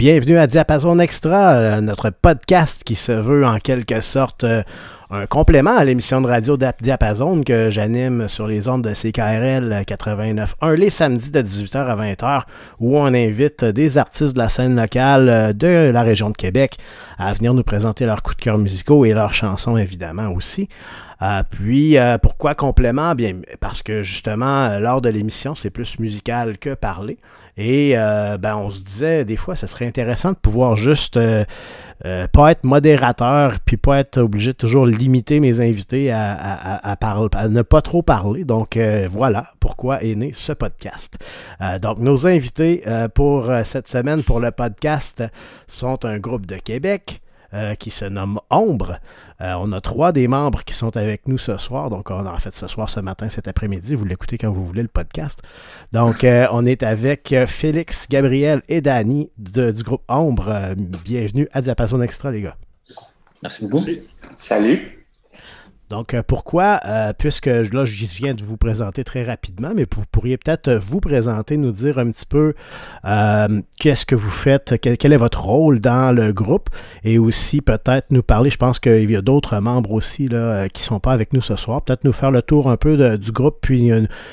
bienvenue à Diapason Extra, euh, notre podcast qui se veut en quelque sorte euh, un complément à l'émission de radio Diapason que j'anime sur les ondes de CKRL 89.1 les samedis de 18h à 20h où on invite des artistes de la scène locale euh, de la région de Québec à venir nous présenter leurs coups de cœur musicaux et leurs chansons évidemment aussi. Puis, pourquoi complément? Bien, parce que justement, lors de l'émission, c'est plus musical que parler. Et ben, on se disait, des fois, ce serait intéressant de pouvoir juste pas être modérateur, puis pas être obligé de toujours limiter mes invités à, parler, à ne pas trop parler. Donc, voilà pourquoi est né ce podcast. donc, nos invités pour cette semaine pour le podcast sont un groupe de Québec. Qui se nomme Ombre. Euh, on a trois des membres qui sont avec nous ce soir. Donc, on a en fait ce soir, ce matin, cet après-midi. Vous l'écoutez quand vous voulez le podcast. Donc, euh, on est avec euh, Félix, Gabriel et Danny du groupe Ombre. bienvenue à Diapason Extra, les gars. Merci beaucoup. Salut. Donc, euh, pourquoi, euh, puisque là, je viens de vous présenter très rapidement, mais vous pourriez peut-être euh, vous présenter, nous dire un petit peu qu'est-ce que vous faites, quel, est votre rôle dans le groupe, et aussi peut-être nous parler, je pense qu'il y a d'autres membres aussi là, qui ne sont pas avec nous ce soir, peut-être nous faire le tour un peu du groupe, puis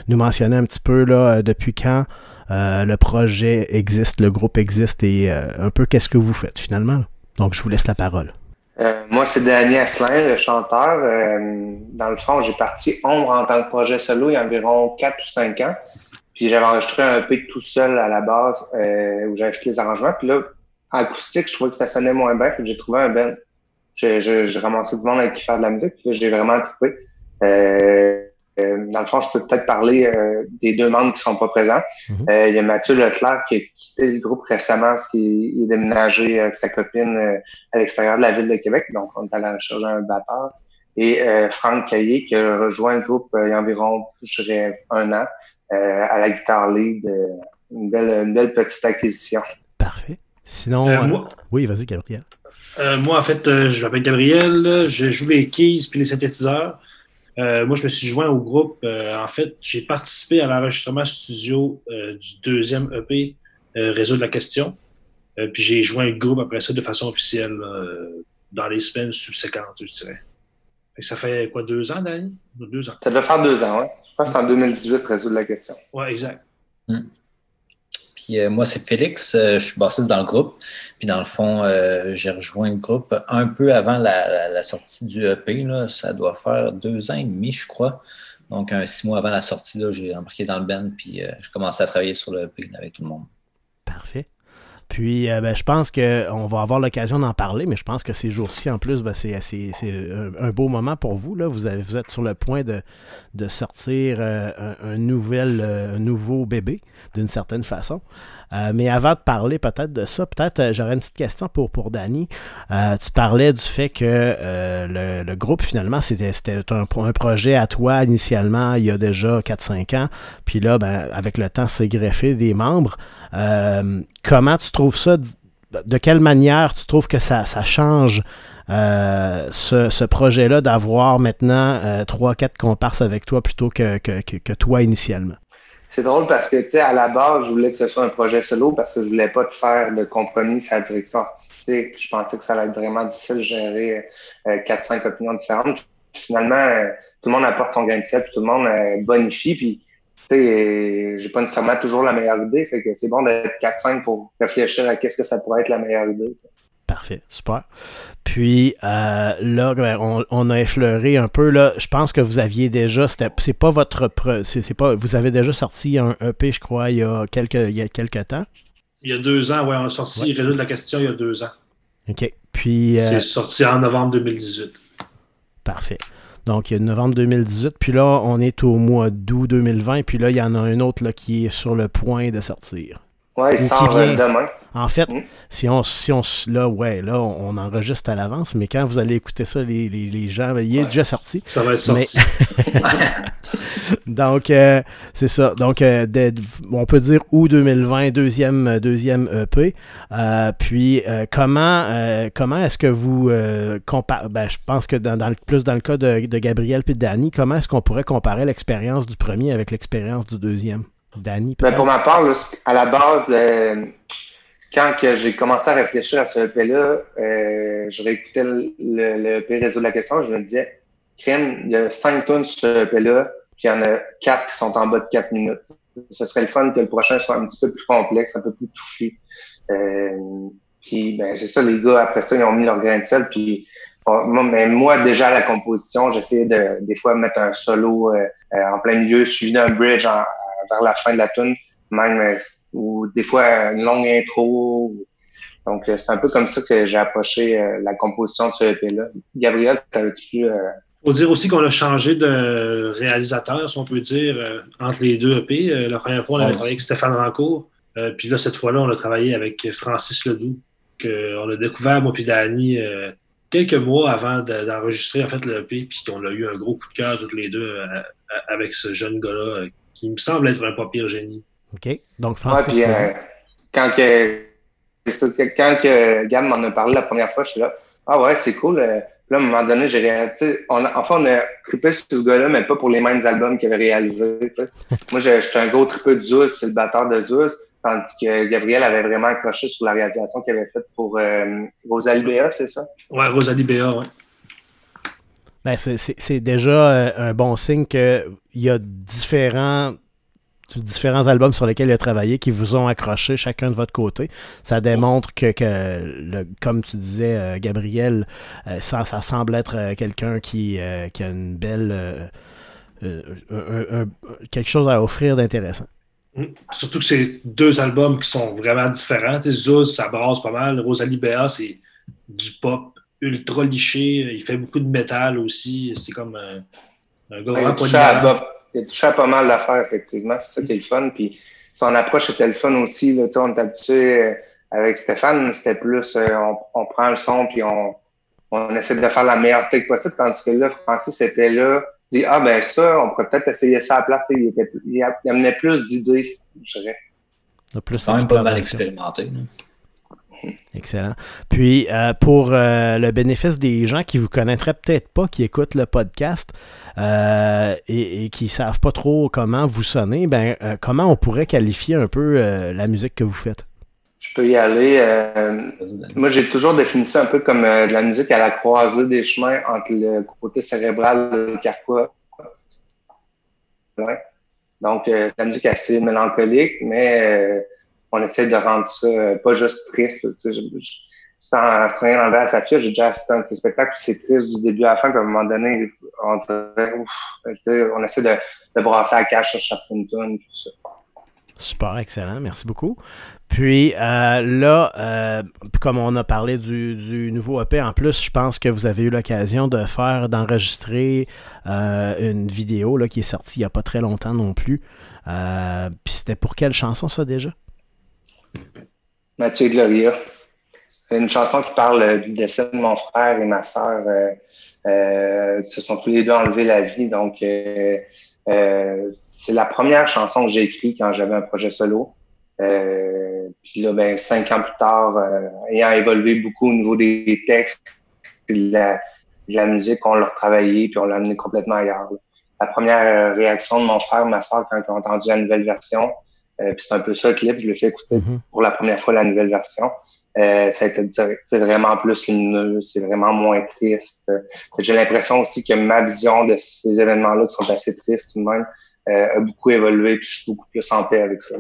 nous mentionner un petit peu là, depuis quand le projet existe, le groupe existe, et un peu qu'est-ce que vous faites finalement. Donc, je vous laisse la parole. Euh, moi, c'est Danny Asselin, le chanteur. Euh, dans le fond, j'ai parti Ombre en tant que projet solo il y a environ 4 ou 5 ans. Puis j'avais enregistré un peu tout seul à la base euh, où j'avais fait les arrangements. Puis là, en acoustique, je trouvais que ça sonnait moins bien. Fait que j'ai trouvé un ben. J'ai ramassé du monde avec qui faire de la musique. Puis là, j'ai vraiment trouvé. Euh, dans le fond, je peux peut-être parler euh, des deux membres qui sont pas présents. Mhm. Euh, il y a Mathieu Leclerc qui a quitté le groupe récemment parce qu'il est déménagé avec sa copine à l'extérieur de la ville de Québec. Donc, on est allé chercher un batteur. Et Franck Caillé qui a rejoint le groupe il y a environ, je dirais, un an à la guitare lead. une, belle, une belle petite acquisition. Parfait. Sinon, oui, vas-y, Gabriel. moi, en fait, je m'appelle Gabriel. Je joue les keys puis les synthétiseurs. Euh, moi, je me suis joint au groupe. Euh, en fait, j'ai participé à l'enregistrement studio euh, du deuxième EP, Réseau de la question. puis j'ai joint le groupe après ça de façon officielle dans les semaines subséquentes, je dirais. ça fait quoi, deux ans, Dani? Deux ans. Ça doit faire deux ans, oui. Je pense que c'est en 2018, Réseau de la question. Oui, exact. Euh, moi, c'est Félix, euh, je suis bassiste dans le groupe. Puis dans le fond, euh, j'ai rejoint le groupe un peu avant la, sortie du EP. Là. Ça doit faire deux ans et demi, je crois. Donc, un six mois avant la sortie, j'ai embarqué dans le band, puis j'ai commencé à travailler sur le EP avec tout le monde. Parfait. Puis, ben, je pense qu'on va avoir l'occasion d'en parler, mais je pense que ces jours-ci, en plus, ben, c'est un, beau moment pour vous. Là. Vous, êtes sur le point de, de sortir un, nouvel, un nouveau bébé, d'une certaine façon. Euh, mais avant de parler peut-être de ça, peut-être euh, j'aurais une petite question pour, pour Danny. Euh, tu parlais du fait que le, le, groupe, finalement, c'était un, un, projet à toi initialement il y a déjà 4-5 ans. Puis là, ben, avec le temps, c'est greffé des membres. Comment tu trouves ça? De quelle manière tu trouves que ça, change ce, ce projet-là d'avoir maintenant trois, 4 quatre comparses avec toi plutôt que, que, toi initialement? C'est drôle parce que, tu sais, à la base, je voulais que ce soit un projet solo parce que je voulais pas te faire de compromis sur la direction artistique. Je pensais que ça allait être vraiment difficile de gérer euh, quatre, cinq opinions différentes. finalement, euh, tout le monde apporte son grain de sel, puis tout le monde euh, bonifie, sais, j'ai pas nécessairement toujours la meilleure idée, fait que c'est bon d'être 4-5 pour réfléchir à qu'est-ce que ça pourrait être la meilleure idée. Parfait, super. Puis euh, là, ben, on, a effleuré un peu. Là, je pense que vous aviez déjà, c'est pas votre, c'est pas, vous avez déjà sorti un EP, je crois, il y a quelques, il y a quelques temps. Il y a deux ans, ouais, on a sorti ouais. de la question il y a deux ans. OK. Puis. Euh, c'est sorti en novembre 2018. Parfait. Donc, novembre 2018. Puis là, on est au mois d'août 2020. Puis là, il y en a un autre là, qui est sur le point de sortir. Ouais, il sort demain. En fait, hmm? si on, si on, là, ouais, là, on, enregistre à l'avance, mais quand vous allez écouter ça, les, les, les gens, ben, il est déjà sorti. Ça va être sorti. Donc, euh, c'est ça. Donc, euh, on peut dire août 2020, deuxième, deuxième EP. Euh, puis, comment, comment est-ce que vous comparez, ben, je pense que dans, dans, plus dans le cas de, de Gabriel et de Danny, comment est-ce qu'on pourrait comparer l'expérience du premier avec l'expérience du deuxième? Danny, ben, Pour ma part, à la base, quand j'ai commencé à réfléchir à ce EP-là, euh, je réécoutais le, le, EP Réseau de la question, je me disais, crème, il y a cinq tonnes sur ce EP-là, puis il y en a quatre qui sont en bas de quatre minutes. Ce serait le fun que le prochain soit un petit peu plus complexe, un peu plus touffu. Euh, puis ben, c'est ça, les gars, après ça, ils ont mis leur grain de sel, puis moi, mais moi, déjà à la composition, j'essayais de des fois mettre un solo euh, euh, en plein milieu, suivi d'un bridge vers la fin de la tune, même euh, ou des fois une longue intro. Donc c'est un peu comme ça que j'ai approché la composition de ce EP-là. Gabriel, t'avais-tu faut dire aussi qu'on a changé de réalisateur, si on peut dire, entre les deux EP. la première fois, on avait travaillé avec Stéphane Rancourt. puis là, cette fois-là, on a travaillé avec Francis Ledoux, qu'on a découvert, moi puis Danny, quelques mois avant d'enregistrer en fait le EP, puis qu'on a eu un gros coup de cœur tous les deux euh, avec ce jeune gars-là, euh, qui me semble être un pas pire génie. OK. Donc, Francis. Ouais, puis, euh, quand que, quand que Gab m'en a parlé la première fois, je suis là. Ah ouais, c'est cool. là, à un moment donné, j'ai réalisé. On enfin, on a trippé sur ce gars-là, mais pas pour les mêmes albums qu'il avait réalisés. Moi, j'étais un gros trippeux de Zeus, c'est le batteur de Zeus. Tandis que Gabriel avait vraiment accroché sur la réalisation qu'il avait faite pour euh, Rosalie Béa, c'est ça? Oui, Rosalie Béa, oui. Ben, c'est déjà euh, un bon signe qu'il y a différents différents albums sur lesquels il a travaillé qui vous ont accroché chacun de votre côté. Ça démontre que, que comme tu disais, euh, Gabriel, ça, ça, semble être quelqu'un qui, qui, a une belle. quelque chose à offrir d'intéressant. Surtout que c'est deux albums qui sont vraiment différents. Zuz, ça brasse pas mal. Rosalie Béa, c'est du pop ultra liché. Il fait beaucoup de métal aussi. C'est comme un, un gars à, il a touché à pas mal d'affaires, effectivement. C'est ça qui est le fun. Puis son approche était le fun aussi. Là. On est habitué euh, avec Stéphane, c'était plus euh, on, prend le son puis on, on essaie de faire la meilleure take possible. Tandis que là, Francis était là dit Ah, ben ça, on pourrait peut-être essayer ça à place. Il, était, il, amenait plus d'idées, je dirais. Plus quand même pas mal expérimenté. Excellent. Puis, euh, pour euh, le bénéfice des gens qui vous connaîtraient peut-être pas, qui écoutent le podcast euh, et, et, qui savent pas trop comment vous sonnez, ben, comment on pourrait qualifier un peu la musique que vous faites? Je peux y aller. Moi, j'ai toujours défini ça un peu comme de la musique à la croisée des chemins entre le côté cérébral et le carquois. Ouais. Donc, la musique assez mélancolique, mais on essaie de rendre ça pas juste triste. sans, sans rien enlever à sa fille, j'ai déjà assisté à un petit spectacle, puis c'est triste du début à la fin, puis à un moment donné, on dirait, ouf, on essaie de, de brasser la cache sur chaque tune, tout ça. Super, excellent. Merci beaucoup. Puis euh, là, euh, comme on a parlé du, nouveau EP, en plus, je pense que vous avez eu l'occasion de faire, d'enregistrer euh, une vidéo là, qui est sortie il n'y a pas très longtemps non plus. puis c'était pour quelle chanson ça déjà? Mathieu Gloria. Une chanson qui parle du décès de mon frère et ma soeur. se sont tous les deux enlevés la vie. Donc, c'est la première chanson que j'ai écrite quand j'avais un projet solo. Euh, puis là, ben, cinq ans plus tard, euh, ayant évolué beaucoup au niveau des textes, de la, la musique, on l'a retravaillé puis on l'a amené complètement ailleurs. La première réaction de mon frère, ma soeur, quand ils ont entendu la nouvelle version, euh, puis c'est un peu ça le clip, je l'ai fait écouter mm-hmm. pour la première fois la nouvelle version. Euh, ça a été c'est vraiment plus lumineux, c'est vraiment moins triste. J'ai l'impression aussi que ma vision de ces événements-là qui sont assez tristes tout de même a beaucoup évolué, puis je suis beaucoup plus en paix avec ça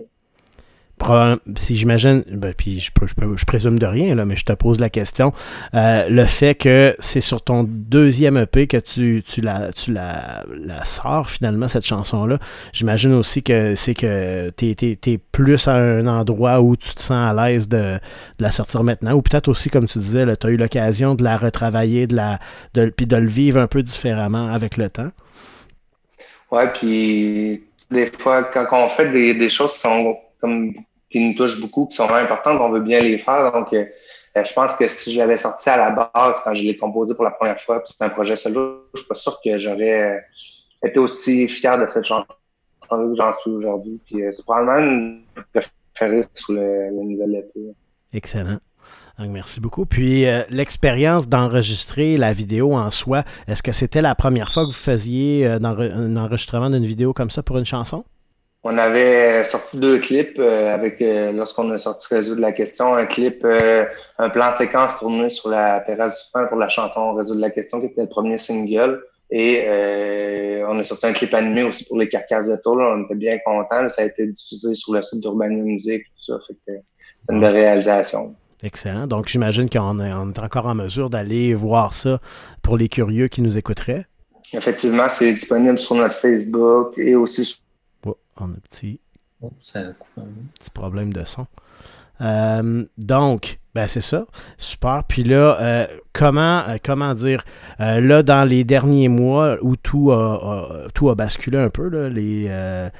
si j'imagine, ben, puis je, je, présume de rien, là, mais je te pose la question, euh, le fait que c'est sur ton deuxième EP que tu, tu, la, tu la, la sors finalement, cette chanson-là, j'imagine aussi que c'est que tu es, plus à un endroit où tu te sens à l'aise de, la sortir maintenant, ou peut-être aussi, comme tu disais, tu as eu l'occasion de la retravailler, de la, de, puis de le vivre un peu différemment avec le temps. Ouais, puis des fois, quand on fait des, des choses qui sont comme qui nous touchent beaucoup, qui sont vraiment importantes, on veut bien les faire. Donc, euh, je pense que si je l'avais sorti à la base quand je l'ai composé pour la première fois, puis c'était un projet solo, je suis pas sûr que j'aurais euh, été aussi fier de cette chanson que j'en suis aujourd'hui. Puis euh, c'est probablement une préférée sur le, le nouvel EP. Excellent. Donc, merci beaucoup. Puis, l'expérience d'enregistrer la vidéo en soi, est-ce que c'était la première fois que vous faisiez un enregistrement d'une vidéo comme ça pour une chanson? On avait sorti deux clips euh, avec lorsqu'on a sorti Résoudre la question, un clip, un plan séquence tourné sur la terrasse du pain pour la chanson Résoudre la question, qui était le premier single. Et on a sorti un clip animé aussi pour les carcasses de tôle. On était bien contents. Ça a été diffusé sur le site d'Urbania Music, tout ça. Fait que c'est une belle réalisation. Excellent. Donc, j'imagine qu'on est, encore en mesure d'aller voir ça pour les curieux qui nous écouteraient. Effectivement, c'est disponible sur notre Facebook et aussi sur. Oh, on a un petit, oh, petit problème de son. Euh, donc, ben c'est ça. Super. Puis là, euh, comment, euh, comment dire, là, dans les derniers mois où tout a, tout a basculé un peu, là, les,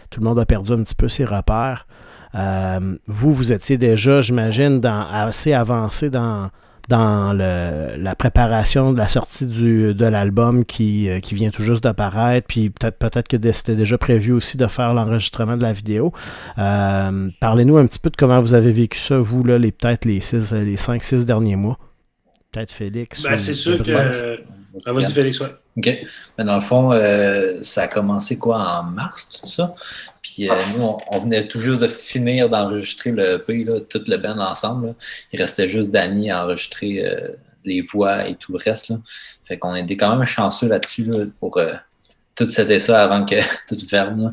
tout le monde a perdu un petit peu ses repères, vous, vous étiez déjà, j'imagine, assez avancé dans, dans la préparation de la sortie du, de l'album qui, euh, qui vient tout juste d'apparaître, puis peut-être peut-être que c'était déjà prévu aussi de faire l'enregistrement de la vidéo. Euh, parlez-nous un petit peu de comment vous avez vécu ça, vous, là, les peut-être les six, les cinq, six derniers mois. Peut-être Félix. Ben, c'est sûr que. Ah, vas-y, Félix, ouais. OK. Mais dans le fond, euh, ça a commencé quoi en mars, tout ça. Puis euh, nous, on, venait tout juste de finir d'enregistrer le EP, là, tout le band ensemble. Il restait juste Danny à enregistrer euh, les voix et tout le reste. Là. Fait qu'on était quand même chanceux là-dessus pour tout c'était ça avant que tout ferme.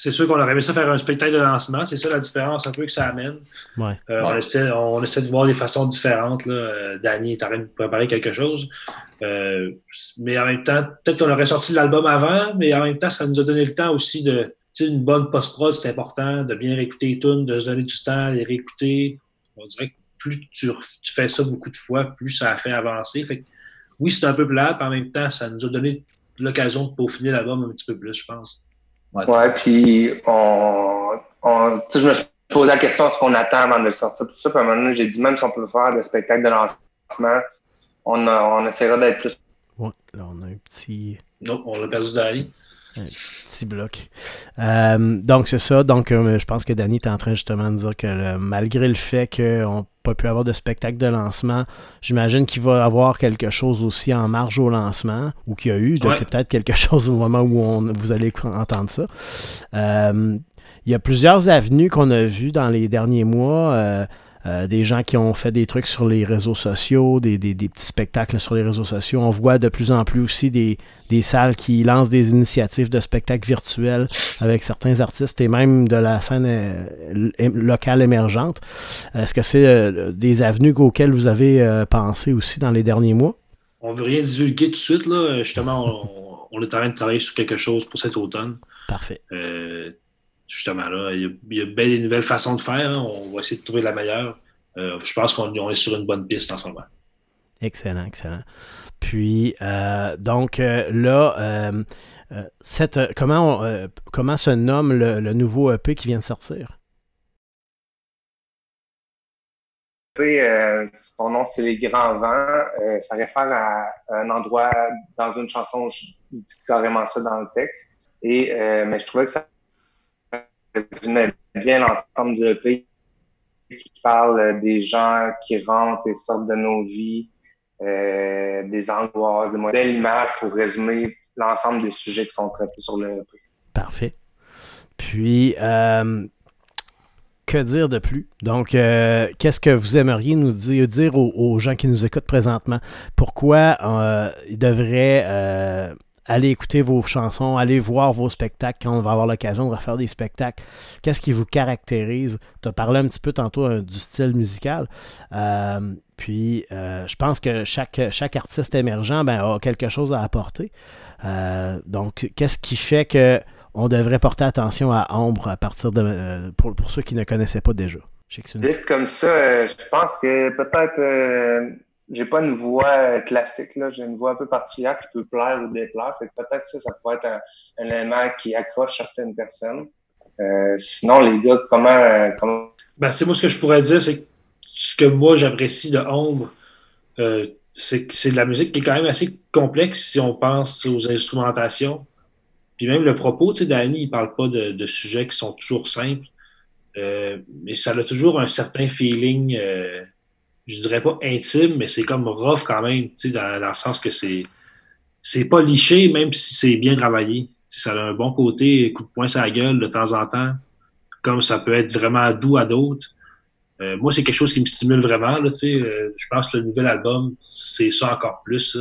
C'est sûr qu'on aurait aimé ça faire un spectacle de lancement. C'est ça la différence un peu que ça amène. Ouais. On, essaie, on, essaie, de voir des façons différentes. Là. Danny est en train de préparer quelque chose. Euh, mais en même temps, peut-être qu'on aurait sorti l'album avant, mais en même temps, ça nous a donné le temps aussi de. Une bonne post-prod, c'est important, de bien réécouter les tunes, de se donner du temps, les réécouter. On dirait que plus tu, fais ça beaucoup de fois, plus ça a fait avancer. Fait oui, c'est un peu plat, mais en même temps, ça nous a donné l'occasion de peaufiner l'album un petit peu plus, je pense. Ouais, puis on, on je me suis posé la question ce qu'on attend avant de le sortir. Tout ça, puis à un moment donné, j'ai dit même si on peut faire le spectacle de lancement, on, on essaiera d'être plus. Ouais, là, on a un petit. Non, on l'a perdu Dani. Un petit bloc. Euh, donc, c'est ça. Donc, euh, je pense que Danny est en train justement de dire que malgré le fait qu'on pas pu avoir de spectacle de lancement, j'imagine qu'il va y avoir quelque chose aussi en marge au lancement, ou qu'il y a eu, donc peut-être quelque chose au moment où on, vous allez entendre ça. Euh, il y a plusieurs avenues qu'on a vues dans les derniers mois. Euh, des gens qui ont fait des trucs sur les réseaux sociaux, des, petits spectacles sur les réseaux sociaux. On voit de plus en plus aussi des, salles qui lancent des initiatives de spectacles virtuels avec certains artistes et même de la scène euh, locale émergente. Est-ce que c'est euh, des avenues auxquelles vous avez pensé aussi dans les derniers mois? On veut rien divulguer tout de suite. Là. Justement, on, est en train de travailler sur quelque chose pour cet automne. Parfait justement là, il y, a, bien des nouvelles façons de faire. Hein. On va essayer de trouver la meilleure. Euh, je pense qu'on est sur une bonne piste en ce moment. Excellent, excellent. Puis, euh, donc euh, là, cette, comment, comment se nomme le, nouveau EP qui vient de sortir? son nom, c'est Les Grands Vents. ça réfère à un endroit dans une chanson, je dis carrément ça dans le texte. Et, mais je trouvais que ça résumait bien l'ensemble du EP qui parle des gens qui rentrent et sortent de nos vies, euh, des angoisses, des modèles images pour résumer l'ensemble des sujets qui sont traités sur le EP. Parfait. Puis, euh, que dire de plus? Donc, euh, qu'est-ce que vous aimeriez nous dire, dire aux, gens qui nous écoutent présentement? Pourquoi ils devraient allez écouter vos chansons, allez voir vos spectacles quand on va avoir l'occasion de refaire des spectacles. Qu'est-ce qui vous caractérise? Tu as parlé un petit peu tantôt euh, du style musical. Euh, puis, euh, je pense que chaque, chaque artiste émergent ben, a quelque chose à apporter. donc, qu'est-ce qui fait que on devrait porter attention à Ombre à partir de pour, pour ceux qui ne connaissaient pas déjà? Vite comme ça, je pense que peut-être j'ai pas une voix classique, là. J'ai une voix un peu particulière qui peut plaire ou déplaire. Fait que peut-être ça, ça pourrait être un, élément qui accroche certaines personnes. Euh, sinon, les gars, comment. comment... Ben, moi, ce que je pourrais dire, c'est que ce que moi j'apprécie de Ombre, euh, c'est que c'est de la musique qui est quand même assez complexe si on pense aux instrumentations. Puis même le propos, tu sais, Danny, il parle pas de, de, sujets qui sont toujours simples. Euh, mais ça a toujours un certain feeling euh, je dirais pas intime, mais c'est comme rough quand même, dans, dans le sens que c'est c'est pas liché, même si c'est bien travaillé. Ça a un bon côté, coup de poing sur la gueule de temps en temps, comme ça peut être vraiment doux à d'autres. Euh, moi, c'est quelque chose qui me stimule vraiment. Là, euh, je pense que le nouvel album, c'est ça encore plus.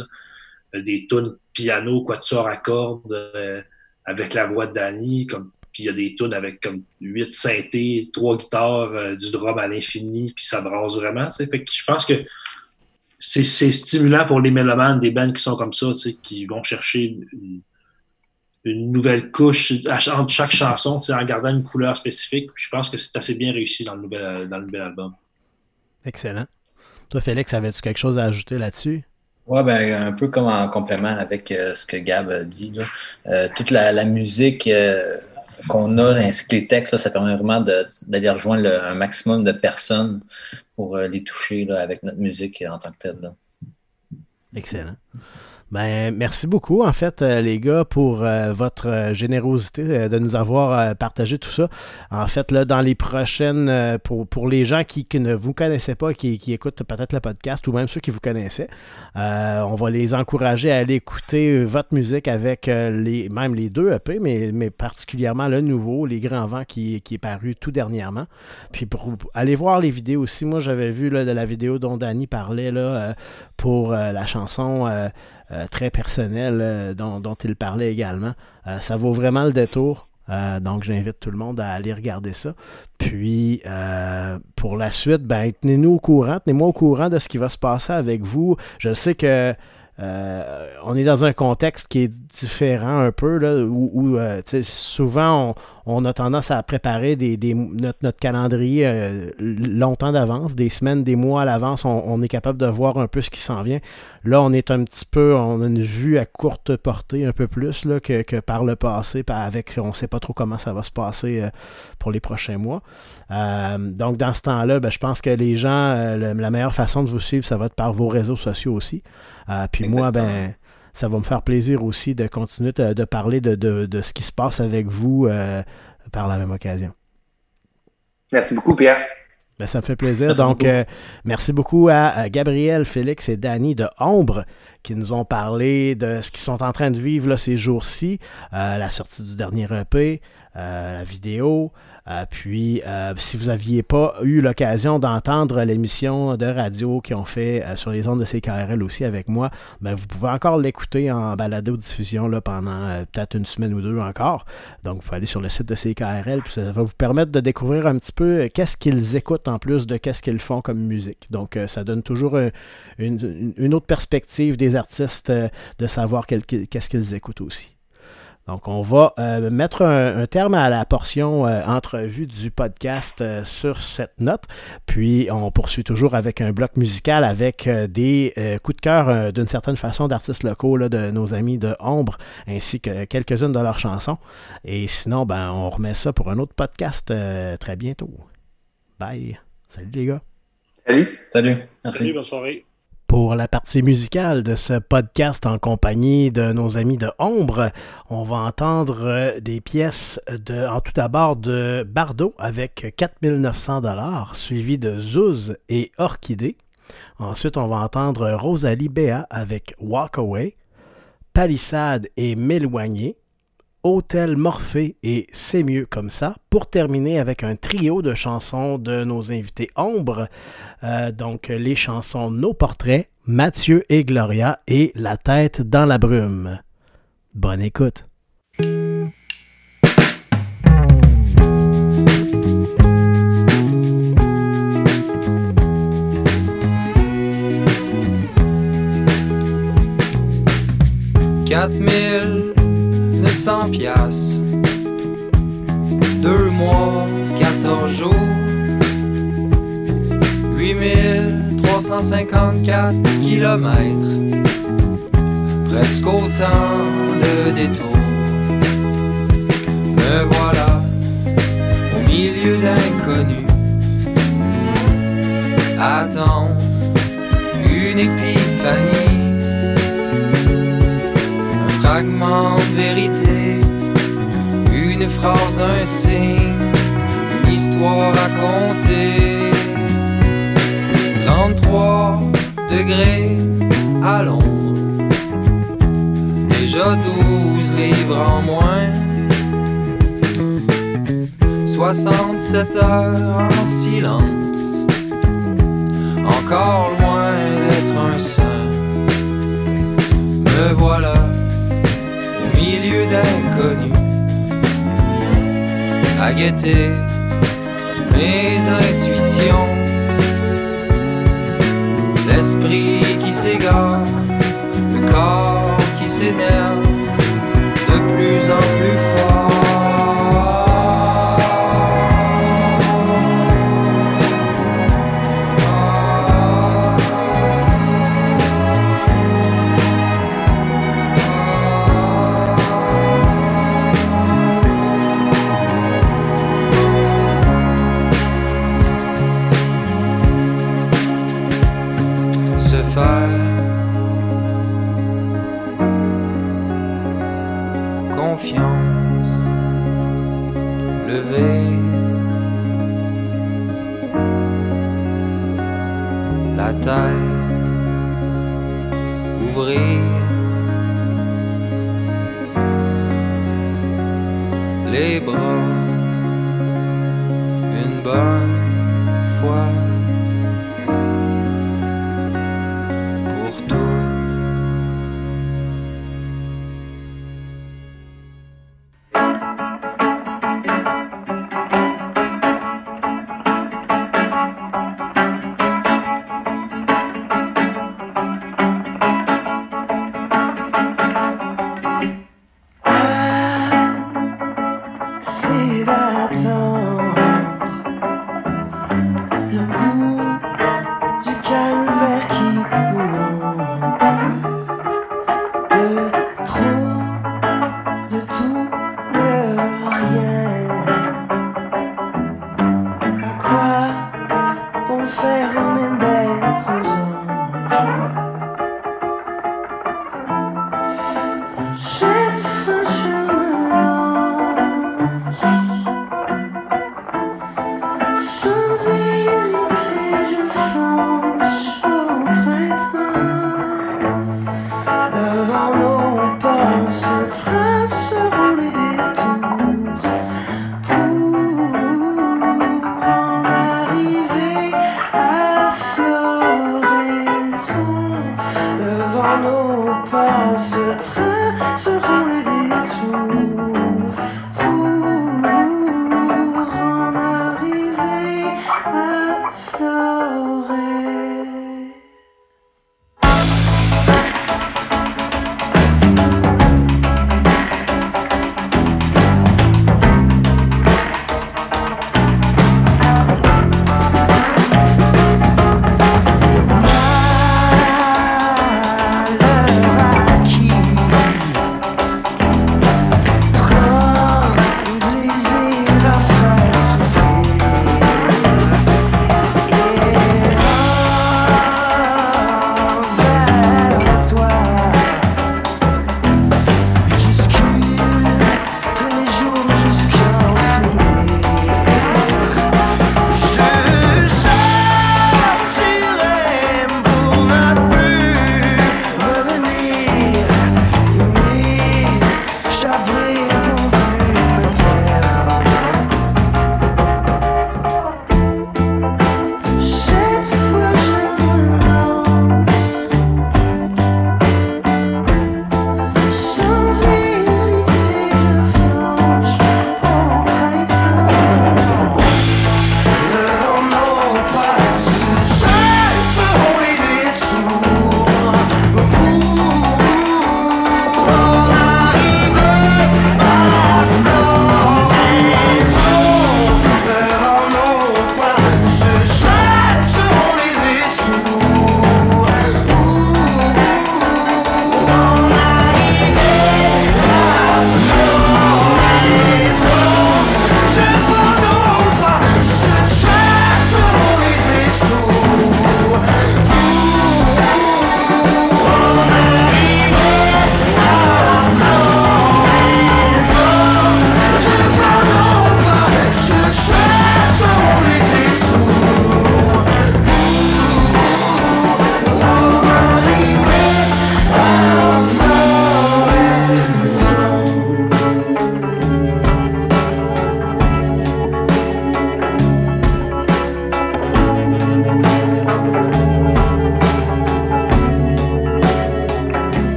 Euh, des tunes piano, quatuor à cordes, euh, avec la voix de Danny. Comme, puis il y a des tunes avec comme huit synthés, trois guitares, du drum à l'infini, puis ça brasse vraiment. Fait que je pense que c'est stimulant pour les mélomanes des bands qui sont comme ça, qui vont chercher une, nouvelle couche entre chaque chanson en gardant une couleur spécifique. Je pense que c'est assez bien réussi dans le nouvel, dans le nouvel album. Excellent. Toi, Félix, avais-tu quelque chose à ajouter là-dessus? Oui, ben, un peu comme en complément avec euh, ce que Gab a dit. Là. Euh, toute la, musique euh, qu'on a ainsi que les textes, ça permet vraiment d'aller rejoindre un maximum de personnes pour les toucher avec notre musique en tant que telle. Excellent. Ben, merci beaucoup, en fait, euh, les gars, pour euh, votre euh, générosité de nous avoir partagé tout ça. En fait, là, dans les prochaines, pour, pour les gens qui, ne vous connaissaient pas, qui, qui écoutent peut-être le podcast, ou même ceux qui vous connaissaient, on va les encourager à aller écouter votre musique avec les, même les deux EP, mais, mais particulièrement le nouveau, Les Grands Vents, qui, qui est paru tout dernièrement. Puis pour aller voir les vidéos aussi, moi, j'avais vu là, de la vidéo dont Danny parlait là, pour la chanson. Euh, très personnel euh, dont, il parlait également. Euh, ça vaut vraiment le détour. donc, j'invite tout le monde à aller regarder ça. Puis, pour la suite, ben, tenez-nous au courant, tenez-moi au courant de ce qui va se passer avec vous. Je sais que on est dans un contexte qui est différent un peu, là, où, souvent on, a tendance à préparer des, notre, calendrier longtemps d'avance, des semaines, des mois à l'avance. on, est capable de voir un peu ce qui s'en vient. Là, on est un petit peu, on a une vue à courte portée un peu plus là, que, par le passé, avec on ne sait pas trop comment ça va se passer euh, pour les prochains mois. Euh, donc, dans ce temps-là, ben, je pense que les gens, euh, la meilleure façon de vous suivre, ça va être par vos réseaux sociaux aussi. Puis moi, ben ça va me faire plaisir aussi de continuer de, parler de, ce qui se passe avec vous par la même occasion. Merci beaucoup, Pierre. Ben, ça me fait plaisir. Donc, euh, merci beaucoup à, Gabriel, Félix et Danny de Ombre qui nous ont parlé de ce qu'ils sont en train de vivre là, ces jours-ci, euh, la sortie du dernier EP, euh, la vidéo, euh, puis, euh, si vous n'aviez pas eu l'occasion d'entendre l'émission de radio qu'ils ont fait euh, sur les ondes de CKRL aussi avec moi, ben, vous pouvez encore l'écouter en balado-diffusion là, pendant peut-être une semaine ou deux encore. Donc, vous pouvez aller sur le site de CKRL, puis ça va vous permettre de découvrir un petit peu qu'est-ce qu'ils écoutent en plus de qu'est-ce qu'ils font comme musique. Donc, ça donne toujours une, autre perspective des artistes de savoir qu'est-ce qu'ils écoutent aussi. Donc, on va euh, mettre un, terme à la portion euh, entrevue du podcast euh, sur cette note. Puis, on poursuit toujours avec un bloc musical avec des coups de cœur d'une certaine façon d'artistes locaux de nos amis de Ombre, ainsi que quelques-unes de leurs chansons. Et sinon, ben, on remet ça pour un autre podcast très bientôt. Bye. Salut les gars. Salut. Salut. Merci. Salut, bonne soirée pour la partie musicale de ce podcast en compagnie de nos amis de Ombre. On va entendre euh, des pièces de, en tout d'abord de Bardot avec 4900 dollars, suivi de Zouz et Orchidée. Ensuite, on va entendre Rosalie Béa avec Walk Away, Palissade et M'éloigner, Hôtel Morphée et C'est mieux comme ça, pour terminer avec un trio de chansons de nos invités Ombre. Euh, donc les chansons Nos portraits, Mathieu et Gloria et La tête dans la brume. Bonne écoute. Quatre mille 100 piastres. Deux mois, 14 jours. 8354 kilomètres. Presque autant de détours. Me voilà au milieu d'inconnus. Attends une épiphanie fragment de vérité, une phrase, un signe, une histoire racontée. 33 degrés à Londres, déjà 12 livres en moins. 67 heures en silence, encore loin d'être un seul. Me voilà lieu d'inconnu. À guetter mes intuitions. L'esprit qui s'égare le corps qui s'énerve de plus en plus fort.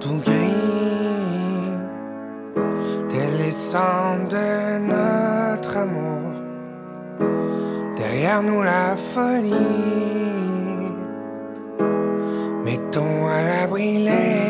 tout gris, tel les cendres de notre amour. Derrière nous la folie, mettons à l'abri les